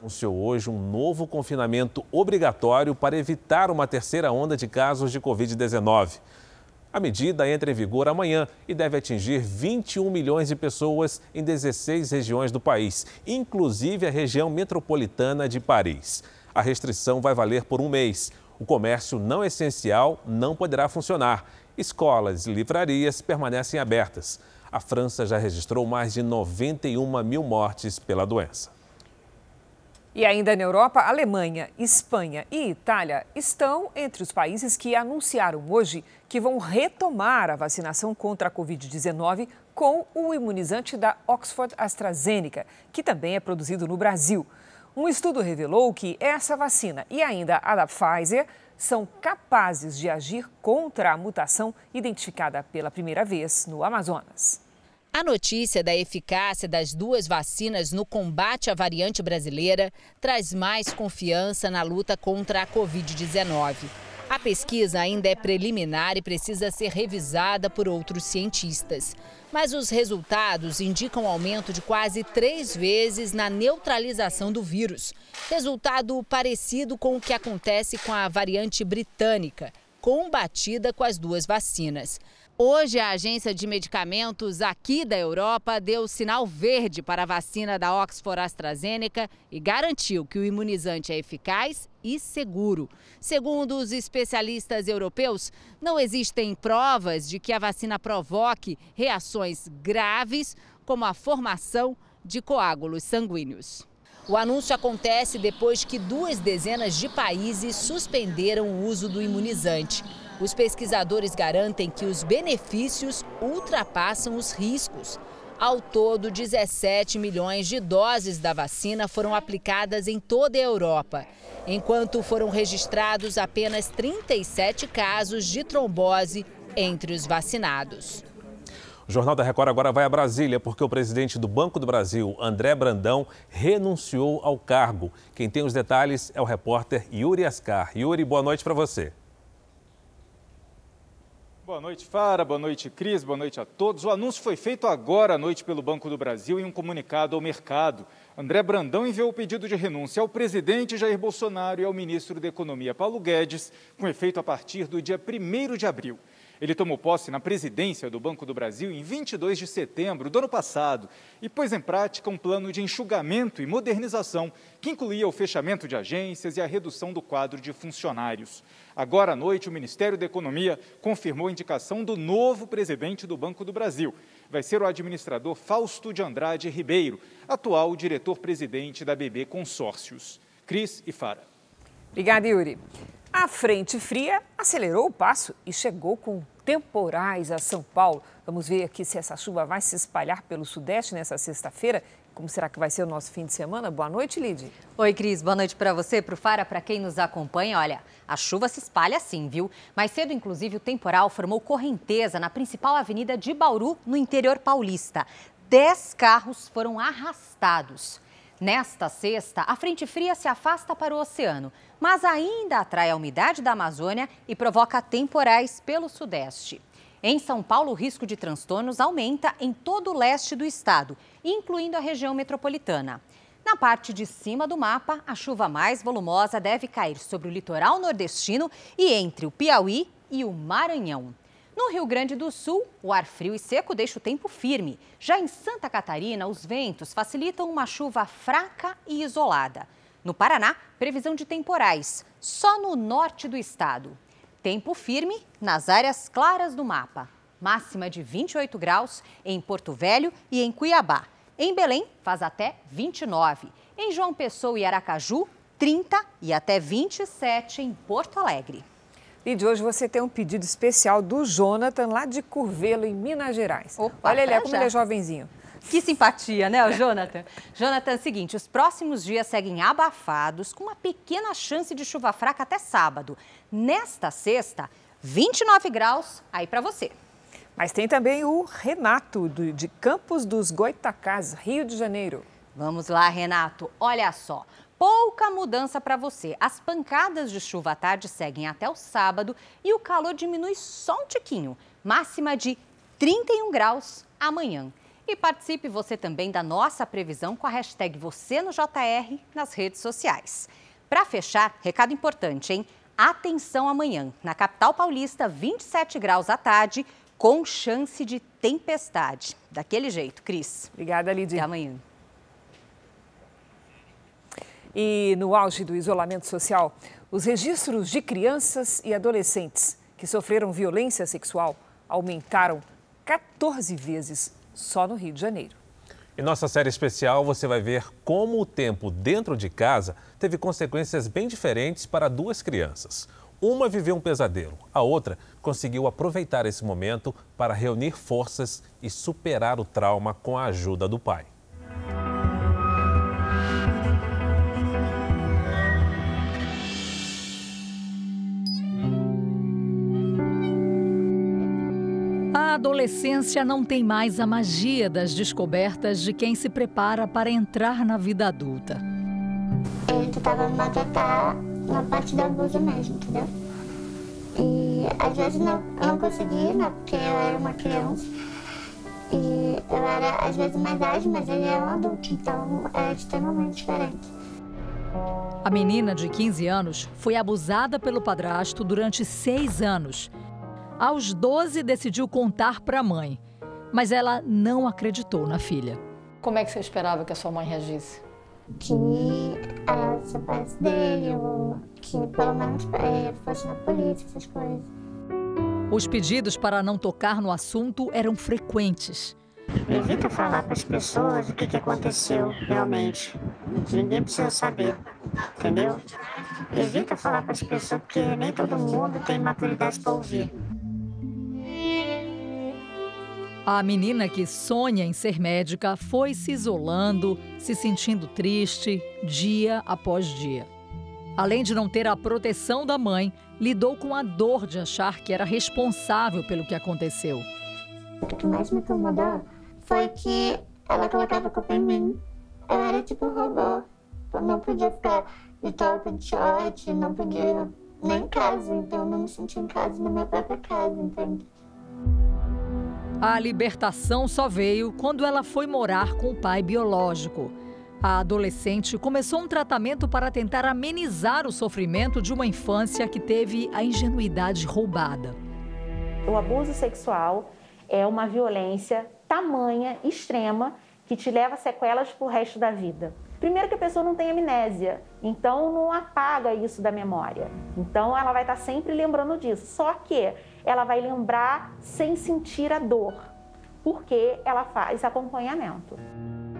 Anunciou hoje um novo confinamento obrigatório para evitar uma terceira onda de casos de Covid-19. A medida entra em vigor amanhã e deve atingir 21 milhões de pessoas em 16 regiões do país, inclusive a região metropolitana de Paris. A restrição vai valer por um mês. O comércio não essencial não poderá funcionar. Escolas e livrarias permanecem abertas. A França já registrou mais de 91 mil mortes pela doença. E ainda na Europa, Alemanha, Espanha e Itália estão entre os países que anunciaram hoje que vão retomar a vacinação contra a Covid-19 com o imunizante da Oxford AstraZeneca, que também é produzido no Brasil. Um estudo revelou que essa vacina e ainda a da Pfizer são capazes de agir contra a mutação identificada pela primeira vez no Amazonas. A notícia da eficácia das duas vacinas no combate à variante brasileira traz mais confiança na luta contra a Covid-19. A pesquisa ainda é preliminar e precisa ser revisada por outros cientistas. Mas os resultados indicam aumento de quase três vezes na neutralização do vírus. Resultado parecido com o que acontece com a variante britânica, combatida com as duas vacinas. Hoje, a Agência de Medicamentos aqui da Europa deu sinal verde para a vacina da Oxford AstraZeneca e garantiu que o imunizante é eficaz e seguro. Segundo os especialistas europeus, não existem provas de que a vacina provoque reações graves, como a formação de coágulos sanguíneos. O anúncio acontece depois que duas dezenas de países suspenderam o uso do imunizante. Os pesquisadores garantem que os benefícios ultrapassam os riscos. Ao todo, 17 milhões de doses da vacina foram aplicadas em toda a Europa, enquanto foram registrados apenas 37 casos de trombose entre os vacinados. O Jornal da Record agora vai a Brasília, porque o presidente do Banco do Brasil, André Brandão, renunciou ao cargo. Quem tem os detalhes é o repórter Yuri Ascar. Yuri, boa noite para você. Boa noite, Fara. Boa noite, Cris. Boa noite a todos. O anúncio foi feito agora à noite pelo Banco do Brasil em um comunicado ao mercado. André Brandão enviou o pedido de renúncia ao presidente Jair Bolsonaro e ao ministro da Economia Paulo Guedes, com efeito a partir do dia 1 de abril. Ele tomou posse na presidência do Banco do Brasil em 22 de setembro do ano passado e pôs em prática um plano de enxugamento e modernização que incluía o fechamento de agências e a redução do quadro de funcionários. Agora à noite, o Ministério da Economia confirmou a indicação do novo presidente do Banco do Brasil. Vai ser o administrador Fausto de Andrade Ribeiro, atual diretor-presidente da BB Consórcios. Cris e Fara. Obrigada, Yuri. A frente fria acelerou o passo e chegou com temporais a São Paulo. Vamos ver aqui se essa chuva vai se espalhar pelo Sudeste nessa sexta-feira. Como será que vai ser o nosso fim de semana? Boa noite, Lid. Oi, Cris. Boa noite para você, para o Fara, para quem nos acompanha. Olha, a chuva se espalha sim, viu? Mais cedo, inclusive, o temporal formou correnteza na principal avenida de Bauru, no interior paulista. Dez carros foram arrastados. Nesta sexta, a frente fria se afasta para o oceano, mas ainda atrai a umidade da Amazônia e provoca temporais pelo sudeste. Em São Paulo, o risco de transtornos aumenta em todo o leste do estado, incluindo a região metropolitana. Na parte de cima do mapa, a chuva mais volumosa deve cair sobre o litoral nordestino e entre o Piauí e o Maranhão. No Rio Grande do Sul, o ar frio e seco deixa o tempo firme. Já em Santa Catarina, os ventos facilitam uma chuva fraca e isolada. No Paraná, previsão de temporais, só no norte do estado. Tempo firme nas áreas claras do mapa. máxima de 28 graus em Porto Velho e em Cuiabá. Em Belém, faz até 29. Em João Pessoa e Aracaju, 30 e até 27 em Porto Alegre. E de hoje você tem um pedido especial do Jonathan, lá de Curvelo, em Minas Gerais. Opa, Olha ele, é já. como ele é jovenzinho. Que simpatia, né, o Jonathan? Jonathan, é seguinte, os próximos dias seguem abafados, com uma pequena chance de chuva fraca até sábado. Nesta sexta, 29 graus, aí para você. Mas tem também o Renato, de Campos dos Goitacás, Rio de Janeiro. Vamos lá, Renato. Olha só, pouca mudança para você. As pancadas de chuva à tarde seguem até o sábado e o calor diminui só um tiquinho. Máxima de 31 graus amanhã. E participe você também da nossa previsão com a hashtag você no JR nas redes sociais. Para fechar, recado importante, hein? Atenção amanhã. Na capital paulista, 27 graus à tarde, com chance de tempestade. Daquele jeito, Cris. Obrigada, Lidia. Até amanhã. E no auge do isolamento social, os registros de crianças e adolescentes que sofreram violência sexual aumentaram 14 vezes só no Rio de Janeiro. Em nossa série especial, você vai ver como o tempo dentro de casa teve consequências bem diferentes para duas crianças. Uma viveu um pesadelo, a outra conseguiu aproveitar esse momento para reunir forças e superar o trauma com a ajuda do pai. Adolescência não tem mais a magia das descobertas de quem se prepara para entrar na vida adulta. Ele tentava me maltratar na parte do abuso mesmo, entendeu? E às vezes não, eu não conseguia, né? Porque eu era uma criança. E eu era às vezes mais ágil, mas ele era um adulto, então é extremamente diferente. A menina de 15 anos foi abusada pelo padrasto durante seis anos. Aos 12, decidiu contar para a mãe, mas ela não acreditou na filha. Como é que você esperava que a sua mãe reagisse? Que ela se separasse dele, ou que pelo menos fosse na polícia, essas coisas. Os pedidos para não tocar no assunto eram frequentes. Evita falar para as pessoas o que, que aconteceu realmente. Ninguém precisa saber, entendeu? Evita falar para as pessoas, porque nem todo mundo tem maturidade para ouvir. A menina que sonha em ser médica foi se isolando, se sentindo triste, dia após dia. Além de não ter a proteção da mãe, lidou com a dor de achar que era responsável pelo que aconteceu. O que mais me incomodou foi que ela colocava a culpa em mim. Eu era tipo um robô. Eu não podia ficar de top, de short, não podia nem em casa. Então eu não me sentia em casa na minha própria casa, entende? A libertação só veio quando ela foi morar com o pai biológico. A adolescente começou um tratamento para tentar amenizar o sofrimento de uma infância que teve a ingenuidade roubada. O abuso sexual é uma violência tamanha, extrema, que te leva a sequelas pro resto da vida. Primeiro que a pessoa não tem amnésia, então não apaga isso da memória. Então ela vai estar sempre lembrando disso. Só que ela vai lembrar sem sentir a dor, porque ela faz acompanhamento.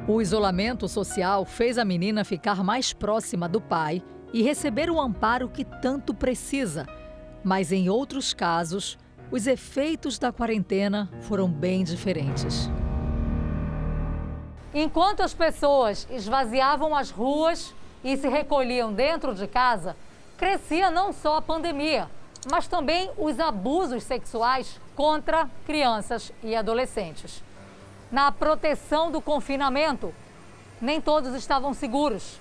O isolamento social fez a menina ficar mais próxima do pai e receber o amparo que tanto precisa. Mas em outros casos, os efeitos da quarentena foram bem diferentes. Enquanto as pessoas esvaziavam as ruas e se recolhiam dentro de casa, crescia não só a pandemia, mas também os abusos sexuais contra crianças e adolescentes. Na proteção do confinamento, nem todos estavam seguros.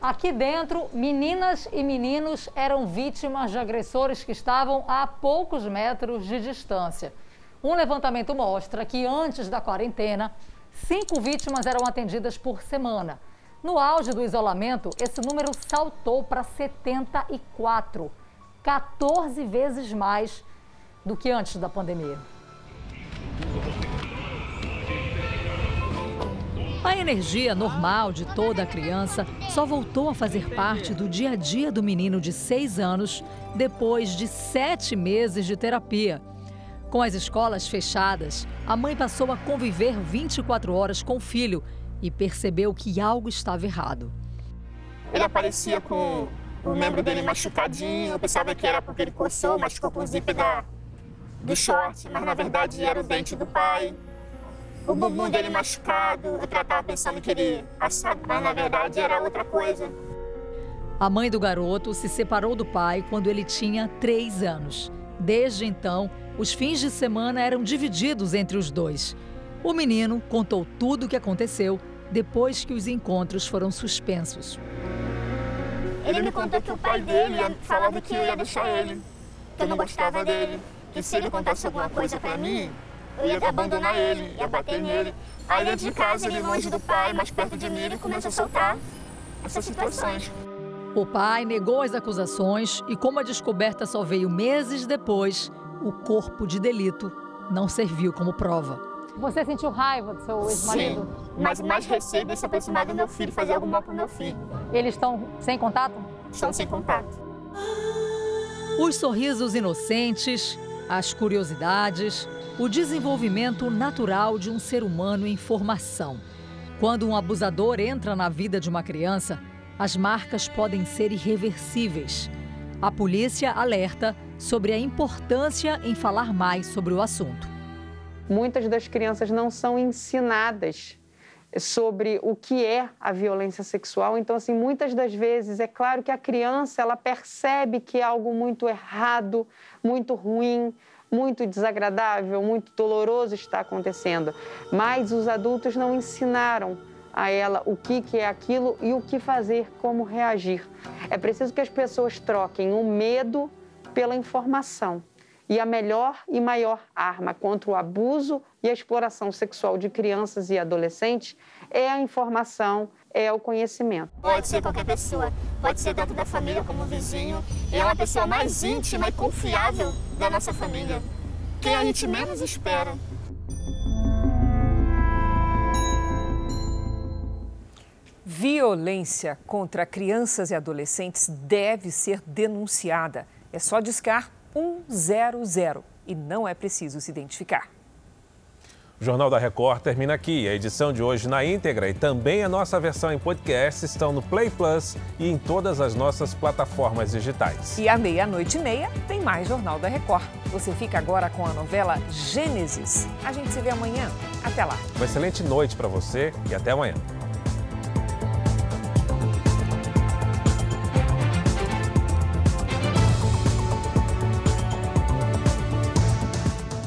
Aqui dentro, meninas e meninos eram vítimas de agressores que estavam a poucos metros de distância. Um levantamento mostra que antes da quarentena, cinco vítimas eram atendidas por semana. No auge do isolamento, esse número saltou para 74, 14 vezes mais do que antes da pandemia. A energia normal de toda a criança só voltou a fazer parte do dia a dia do menino de seis anos depois de sete meses de terapia. Com as escolas fechadas, a mãe passou a conviver 24 horas com o filho e percebeu que algo estava errado. Ele aparecia com o membro dele machucadinho, eu pensava que era porque ele coçou, machucou com o zíper da, do short, mas na verdade era o dente do pai. O bumbum dele machucado, eu tratava pensando que ele assado, mas na verdade era outra coisa. A mãe do garoto se separou do pai quando ele tinha três anos. Desde então, os fins de semana eram divididos entre os dois. O menino contou tudo o que aconteceu depois que os encontros foram suspensos. Ele me contou que o pai dele falava que eu ia deixar ele, que eu não gostava dele, que se ele contasse alguma coisa para mim, eu ia abandonar ele, ia bater nele. Aí dentro de casa, ele longe do pai, mais perto de mim, ele começou a soltar essas situações. O pai negou as acusações e, como a descoberta só veio meses depois, o corpo de delito não serviu como prova. Você sentiu raiva do seu ex-marido? Sim, mas o mais receio de se aproximar do meu filho, fazer algo mal para o meu filho. Eles estão sem contato? Estão sem contato. Os sorrisos inocentes, as curiosidades, o desenvolvimento natural de um ser humano em formação. Quando um abusador entra na vida de uma criança, as marcas podem ser irreversíveis. A polícia alerta sobre a importância em falar mais sobre o assunto. Muitas das crianças não são ensinadas sobre o que é a violência sexual. Então, assim, muitas das vezes é claro que a criança ela percebe que é algo muito errado, muito ruim, muito desagradável, muito doloroso está acontecendo, mas os adultos não ensinaram a ela o que, que é aquilo e o que fazer, como reagir. É preciso que as pessoas troquem o medo pela informação. E a melhor e maior arma contra o abuso e a exploração sexual de crianças e adolescentes é a informação, é o conhecimento. Pode ser qualquer pessoa, pode ser dentro da família como vizinho, e é uma pessoa mais íntima e confiável da nossa família. Quem a gente menos espera. Violência contra crianças e adolescentes deve ser denunciada. É só discar 100 e não é preciso se identificar. O Jornal da Record termina aqui. A edição de hoje na íntegra e também a nossa versão em podcast estão no Play Plus e em todas as nossas plataformas digitais. E à meia-noite e meia tem mais Jornal da Record. Você fica agora com a novela Gênesis. A gente se vê amanhã. Até lá. Uma excelente noite para você e até amanhã.